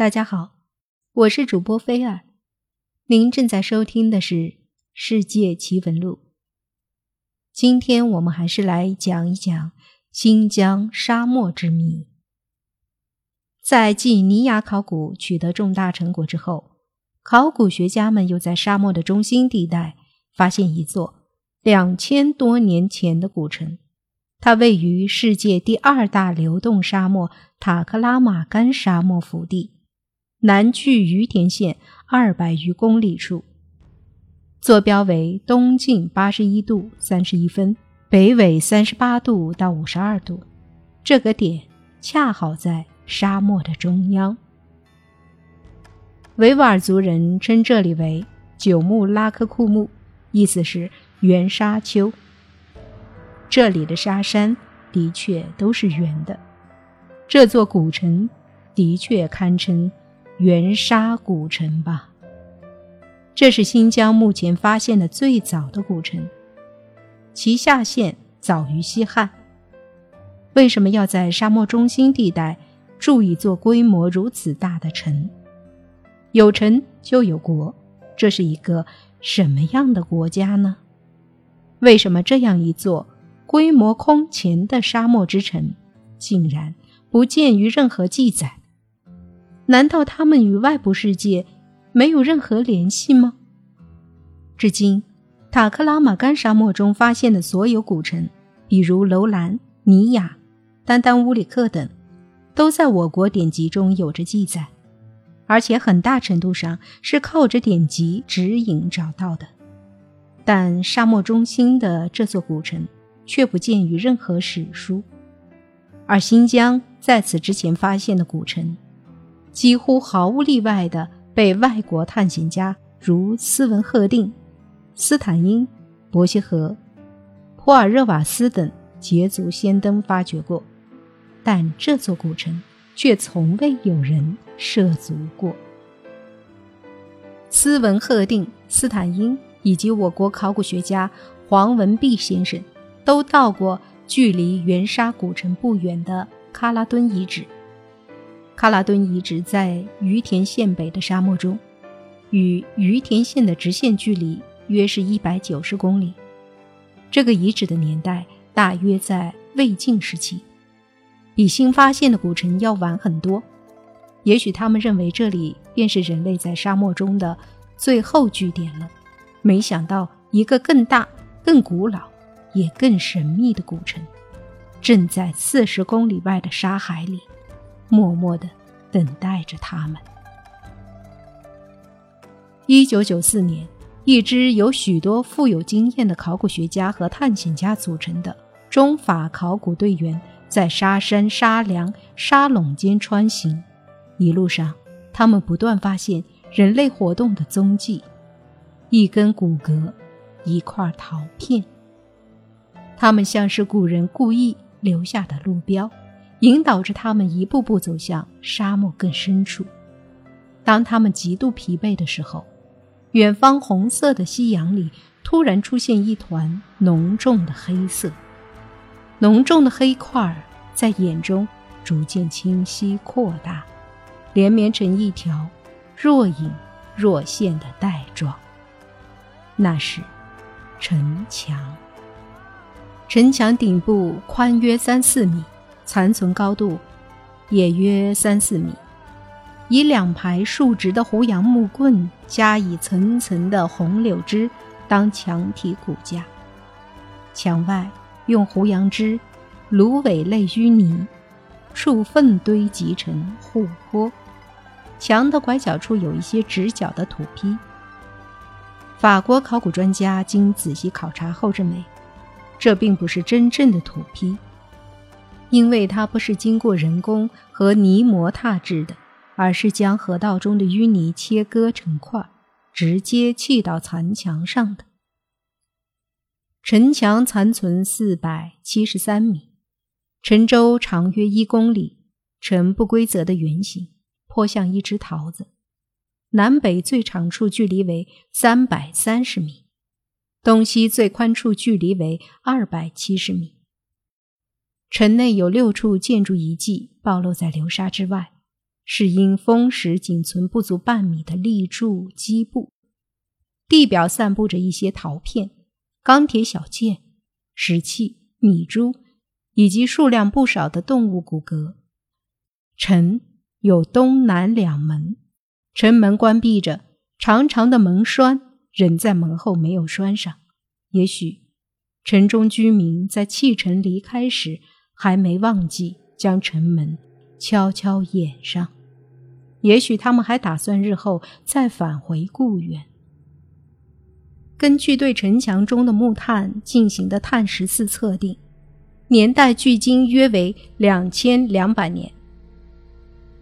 大家好，我是主播菲尔，您正在收听的是《世界奇闻录》。今天我们还是来讲一讲新疆沙漠之谜。在继尼雅考古取得重大成果之后，考古学家们又在沙漠的中心地带发现一座两千多年前的古城，它位于世界第二大流动沙漠塔克拉玛干沙漠腹地。南距于田县二百余公里处，坐标为东经八十一度三十一分，北纬三十八度到五十二度。这个点恰好在沙漠的中央。维吾尔族人称这里为九木拉克库木，意思是圆沙丘。这里的沙山的确都是圆的，这座古城的确堪称。元沙古城吧，这是新疆目前发现的最早的古城，其下限早于西汉。为什么要在沙漠中心地带筑一座规模如此大的城？有城就有国，这是一个什么样的国家呢？为什么这样一座规模空前的沙漠之城，竟然不见于任何记载？难道他们与外部世界没有任何联系吗？至今，塔克拉玛干沙漠中发现的所有古城，比如楼兰、尼雅、丹丹乌里克等，都在我国典籍中有着记载，而且很大程度上是靠着典籍指引找到的。但沙漠中心的这座古城却不见于任何史书，而新疆在此之前发现的古城。几乎毫无例外地被外国探险家如斯文赫定、斯坦因、伯希和、普尔热瓦斯等捷足先登发掘过，但这座古城却从未有人涉足过。斯文赫定、斯坦因以及我国考古学家黄文弼先生都到过距离元沙古城不远的喀拉敦遗址。喀拉敦遗址在于田县北的沙漠中，与于田县的直线距离约是一百九十公里。这个遗址的年代大约在魏晋时期，比新发现的古城要晚很多。也许他们认为这里便是人类在沙漠中的最后据点了。没想到，一个更大、更古老、也更神秘的古城，正在四十公里外的沙海里。默默的等待着他们。一九九四年，一支由许多富有经验的考古学家和探险家组成的中法考古队员，在沙山、沙梁、沙垄间穿行。一路上，他们不断发现人类活动的踪迹：一根骨骼，一块陶片。他们像是古人故意留下的路标。引导着他们一步步走向沙漠更深处。当他们极度疲惫的时候，远方红色的夕阳里突然出现一团浓重的黑色，浓重的黑块儿在眼中逐渐清晰扩大，连绵成一条若隐若现的带状。那是城墙，城墙顶部宽约三四米。残存高度也约三四米，以两排竖直的胡杨木棍加以层层的红柳枝当墙体骨架，墙外用胡杨枝、芦苇类淤泥、树粪堆积成护坡，墙的拐角处有一些直角的土坯。法国考古专家经仔细考察后认为，这并不是真正的土坯。因为它不是经过人工和泥膜踏制的，而是将河道中的淤泥切割成块，直接砌到残墙上的。城墙残存四百七十三米，城周长约一公里，呈不规则的圆形，颇像一只桃子。南北最长处距离为三百三十米，东西最宽处距离为二百七十米。城内有六处建筑遗迹暴露在流沙之外，是因风蚀仅存不足半米的立柱基部，地表散布着一些陶片、钢铁小件、石器、米珠，以及数量不少的动物骨骼。城有东南两门，城门关闭着，长长的门栓仍在门后没有拴上。也许城中居民在弃城离开时，还没忘记将城门悄悄掩上。也许他们还打算日后再返回故园。根据对城墙中的木炭进行的碳十四测定，年代距今约为两千两百年。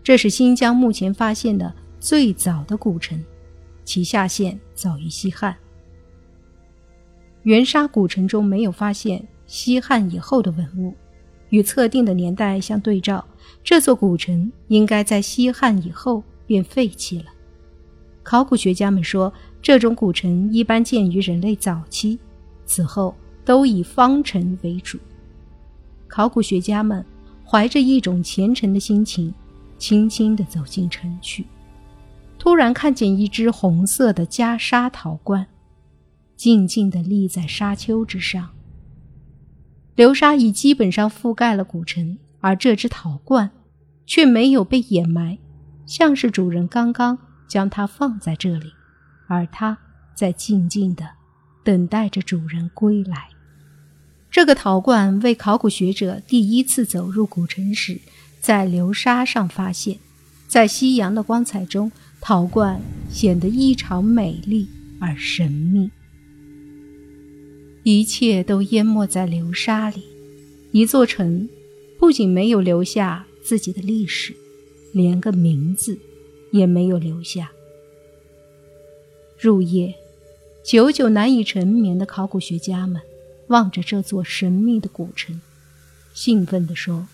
这是新疆目前发现的最早的古城，其下限早于西汉。元沙古城中没有发现西汉以后的文物，与测定的年代相对照，这座古城应该在西汉以后便废弃了。考古学家们说，这种古城一般建于人类早期，此后都以方城为主。考古学家们怀着一种虔诚的心情，轻轻地走进城去，突然看见一只红色的袈裟陶罐。静静地立在沙丘之上，流沙已基本上覆盖了古城，而这只陶罐却没有被掩埋，像是主人刚刚将它放在这里，而它在静静地等待着主人归来。这个陶罐为考古学者第一次走入古城时，在流沙上发现，在夕阳的光彩中，陶罐显得异常美丽而神秘。一切都淹没在流沙里，一座城不仅没有留下自己的历史，连个名字也没有留下。入夜，久久难以沉眠的考古学家们望着这座神秘的古城，兴奋地说：“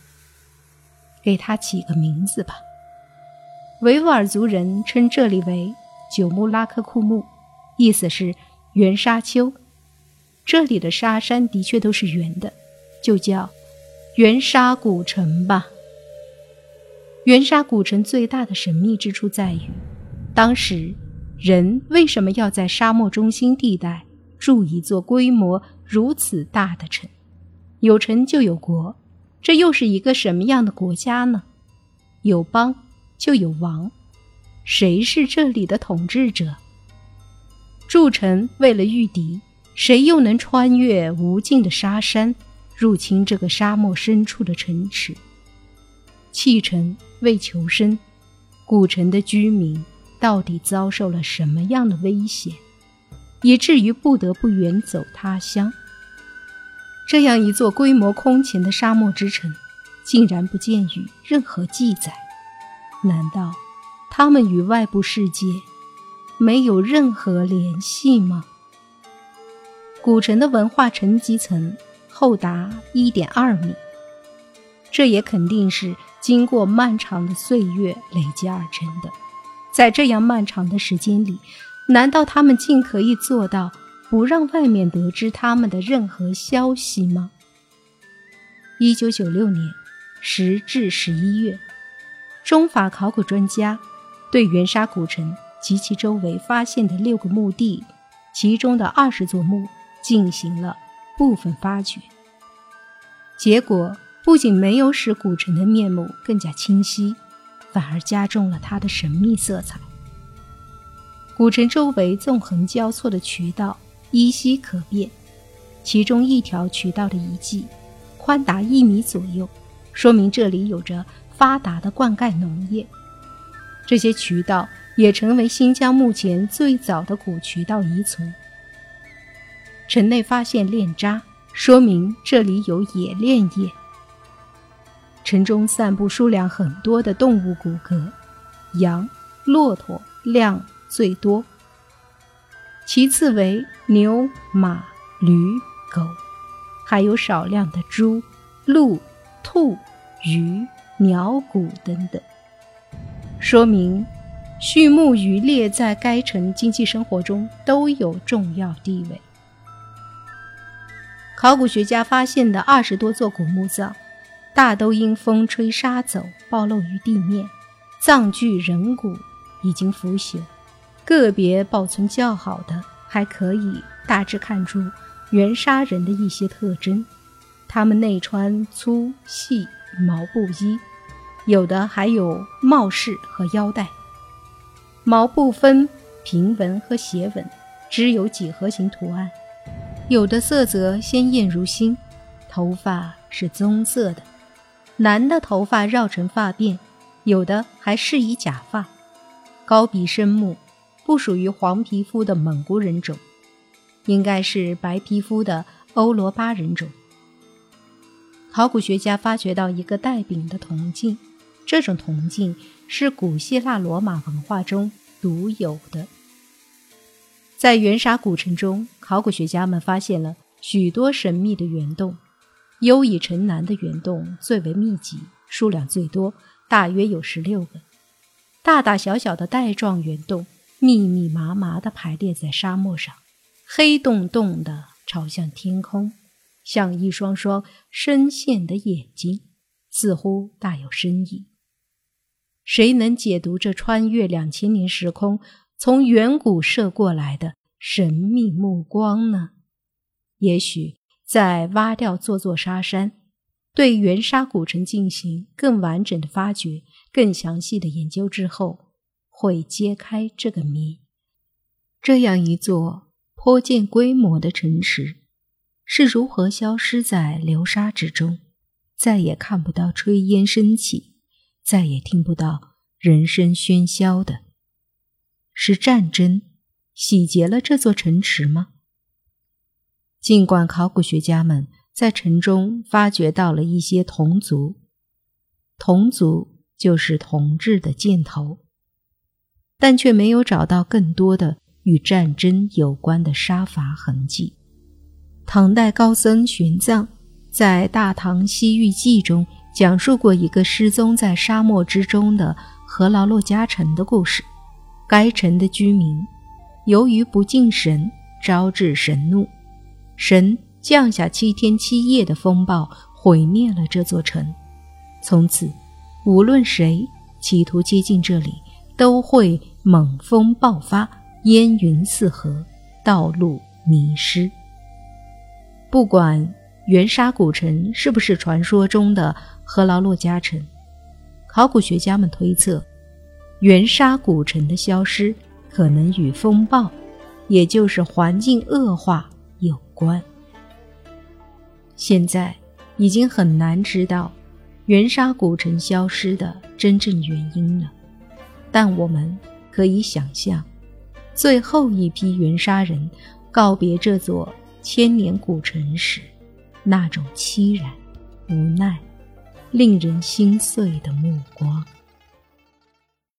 给它起个名字吧。”维吾尔族人称这里为九木拉克库木，意思是圆沙丘。这里的沙山的确都是圆的，就叫圆沙古城吧。圆沙古城最大的神秘之处在于，当时人为什么要在沙漠中心地带筑一座规模如此大的城？有城就有国，这又是一个什么样的国家呢？有邦就有王，谁是这里的统治者？筑城为了御敌。谁又能穿越无尽的沙山，入侵这个沙漠深处的城池？弃城为求生，古城的居民到底遭受了什么样的危险，以至于不得不远走他乡？这样一座规模空前的沙漠之城，竟然不见于任何记载。难道他们与外部世界没有任何联系吗？古城的文化沉积层厚达一点二米，这也肯定是经过漫长的岁月累积而成的。在这样漫长的时间里，难道他们竟可以做到不让外面得知他们的任何消息吗？一九九六年十至十一月，中法考古专家对元沙古城及其周围发现的六个墓地，其中的二十座墓。进行了部分发掘，结果不仅没有使古城的面目更加清晰，反而加重了它的神秘色彩。古城周围纵横交错的渠道依稀可辨，其中一条渠道的遗迹宽达一米左右，说明这里有着发达的灌溉农业。这些渠道也成为新疆目前最早的古渠道遗存。城内发现炼渣，说明这里有冶炼业。城中散布数量很多的动物骨骼，羊、骆驼量最多，其次为牛、马、驴、狗，还有少量的猪、鹿、兔、鱼、鸟骨等等，说明畜牧渔猎在该城经济生活中都有重要地位。考古学家发现的二十多座古墓葬，大都因风吹沙走暴露于地面，葬具人骨已经腐朽，个别保存较好的还可以大致看出原沙人的一些特征。他们内穿粗细毛布衣，有的还有帽饰和腰带。毛布分平纹和斜纹，只有几何形图案。有的色泽鲜艳如新，头发是棕色的，男的头发绕成发辫。有的还是以假发，高鼻深目，不属于黄皮肤的蒙古人种，应该是白皮肤的欧罗巴人种。考古学家发掘到一个带柄的铜镜，这种铜镜是古希腊罗马文化中独有的。在元沙古城中，考古学家们发现了许多神秘的圆洞，优以城南的圆洞最为密集，数量最多。大约有十六个，大大小小的带状圆洞，密密麻麻地排列在沙漠上，黑洞洞的朝向天空，像一双双深陷的眼睛，似乎大有深意。谁能解读这穿越两千年时空，从远古射过来的神秘目光呢？也许在挖掉这座沙山。对元沙古城进行更完整的发掘、更详细的研究之后，会揭开这个谜。这样一座颇见规模的城池，是如何消失在流沙之中，再也看不到炊烟升起，再也听不到人声喧嚣的？是战争洗劫了这座城池吗？尽管考古学家们。在城中发掘到了一些铜族，铜族就是铜制的箭头，但却没有找到更多的与战争有关的杀伐痕迹。唐代高僧玄奘在《大唐西域记》中讲述过一个失踪在沙漠之中的和劳洛家城的故事。该城的居民由于不敬神，招致神怒，神。降下七天七夜的风暴，毁灭了这座城。从此，无论谁企图接近这里，都会猛风爆发，烟云四合，道路迷失。不管元沙古城是不是传说中的赫劳洛家城，考古学家们推测，元沙古城的消失可能与风暴，也就是环境恶化有关。现在已经很难知道元沙古城消失的真正原因了，但我们可以想象，最后一批元沙人告别这座千年古城时，那种凄然、无奈、令人心碎的目光。